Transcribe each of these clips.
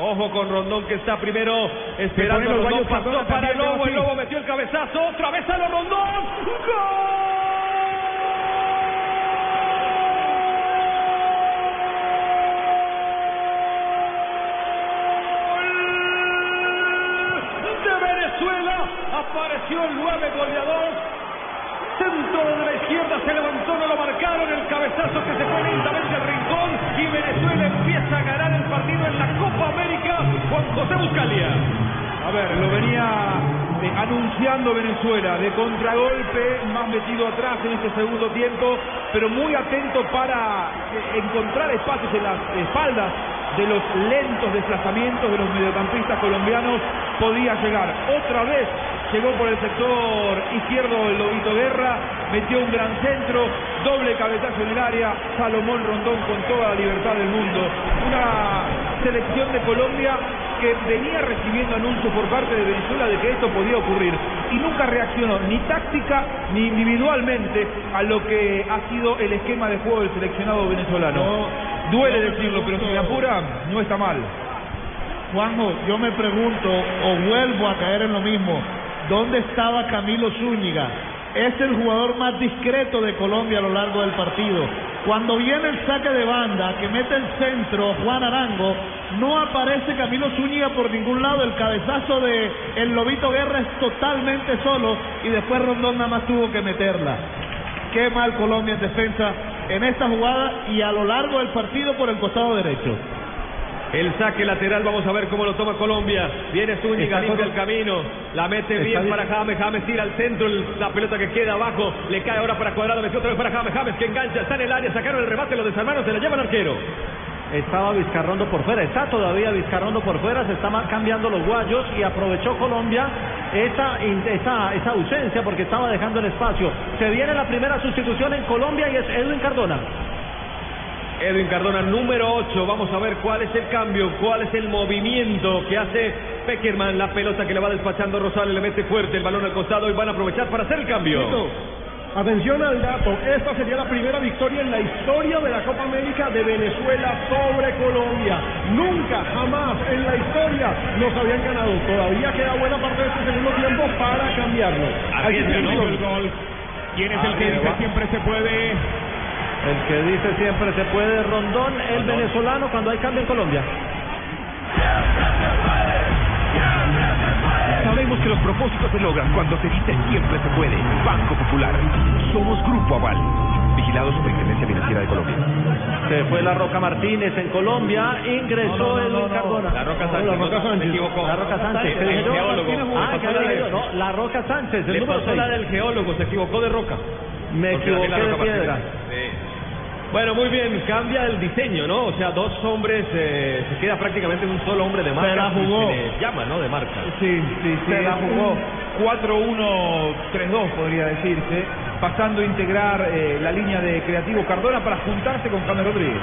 Ojo con Rondón que está primero esperando. Rondón pasó para el Lobo. El Lobo metió el cabezazo. Otra vez a los Rondón. ¡Gol! apareció el 9 goleador. Centro de la izquierda se levantó, no lo marcaron. El cabezazo que se fue lentamente. Y Venezuela empieza a ganar el partido en la Copa América. Juan José Buscalia. A ver, lo venía eh, anunciando Venezuela de contragolpe, más metido atrás en este segundo tiempo, pero muy atento para eh, encontrar espacios en las espaldas de los lentos desplazamientos de los mediocampistas colombianos podía llegar. Otra vez llegó por el sector izquierdo el Lobito Guerra, metió un gran centro, doble cabezazo en el área, Salomón Rondón con toda la libertad del mundo. Una selección de Colombia que venía recibiendo anuncios por parte de Venezuela de que esto podía ocurrir y nunca reaccionó ni táctica ni individualmente a lo que ha sido el esquema de juego del seleccionado venezolano. Duele decirlo, pero si me apura, no está mal. Juanjo, yo me pregunto, o vuelvo a caer en lo mismo, ¿dónde estaba Camilo Zúñiga? Es el jugador más discreto de Colombia a lo largo del partido. Cuando viene el saque de banda, que mete el centro Juan Arango, no aparece Camilo Zúñiga por ningún lado. El cabezazo de el Lobito Guerra es totalmente solo y después Rondón nada más tuvo que meterla. Qué mal Colombia en defensa en esta jugada y a lo largo del partido por el costado derecho. El saque lateral, vamos a ver cómo lo toma Colombia. Viene Zúñiga, limpia el camino. La mete bien para James. James tira al centro. La pelota que queda abajo. Le cae ahora para Cuadrado. Metió otra vez para James. James que engancha. Está en el área. Sacaron el remate. Lo desarmaron. Se la lleva el arquero. Estaba Vizcarrondo por fuera. Está todavía Vizcarrondo por fuera. Se están cambiando los guayos. Y aprovechó Colombia esa, esa, esa ausencia porque estaba dejando el espacio. Se viene la primera sustitución en Colombia y es Edwin Cardona. Edwin Cardona, número 8. Vamos a ver cuál es el cambio, cuál es el movimiento que hace Peckerman. La pelota que le va despachando Rosales, le mete fuerte el balón al costado y van a aprovechar para hacer el cambio. Atención al dato, esta sería la primera victoria en la historia de la Copa América de Venezuela sobre Colombia. Nunca, jamás en la historia nos habían ganado. Todavía queda buena parte de este segundo tiempo para cambiarlo. Ahí está el gol. ¿Quién es el que dice siempre se puede? El que dice siempre se puede, Rondón, el venezolano cuando hay cambio en Colombia. Sabemos que los propósitos se logran cuando se dice siempre se puede. Banco Popular. Somos Grupo Aval. Vigilado Superintendencia Financiera de Colombia. Se fue la Roca Martínez en Colombia, ingresó el Cardona. La Roca Sánchez. La Roca Sánchez. Se equivocó. La Roca Sánchez. El, el geólogo. Ah, que había leído, no, la Roca Sánchez, el Le número pasó la 6. del geólogo, se equivocó de roca. Me Porque equivoqué de piedra. Martínez. Sí. Bueno, muy bien, cambia el diseño, ¿no? O sea, dos hombres, eh, se queda prácticamente un solo hombre de marca. Se la jugó. Se le llama, ¿no? De marca. Sí, sí, sí. Se la jugó. 4-1-3-2 podría decirse, pasando a integrar eh, la línea de Creativo Cardona para juntarse con James Rodríguez.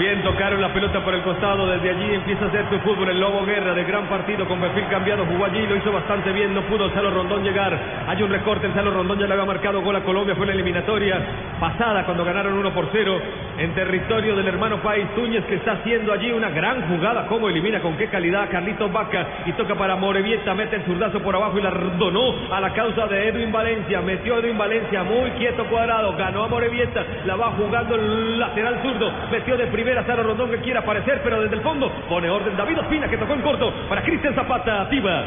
Bien, tocaron la pelota por el costado, desde allí empieza a hacer su fútbol el Lobo Guerra de gran partido con perfil cambiado, jugó allí, lo hizo bastante bien, no pudo Salo Rondón llegar, hay un recorte, el Salo Rondón ya le había marcado gol a Colombia, fue la eliminatoria pasada cuando ganaron 1 por 0 en territorio del hermano País Túñez que está haciendo allí una gran jugada, cómo elimina, con qué calidad Carlitos Vaca y toca para Morevieta, mete el zurdazo por abajo y la donó a la causa de Edwin Valencia, metió a Edwin Valencia muy quieto cuadrado, ganó a Morevieta, la va jugando el lateral zurdo, metió de primera Saro Rondón que quiere aparecer, pero desde el fondo pone orden David Ospina que tocó en corto para Cristian Zapata, Tiva.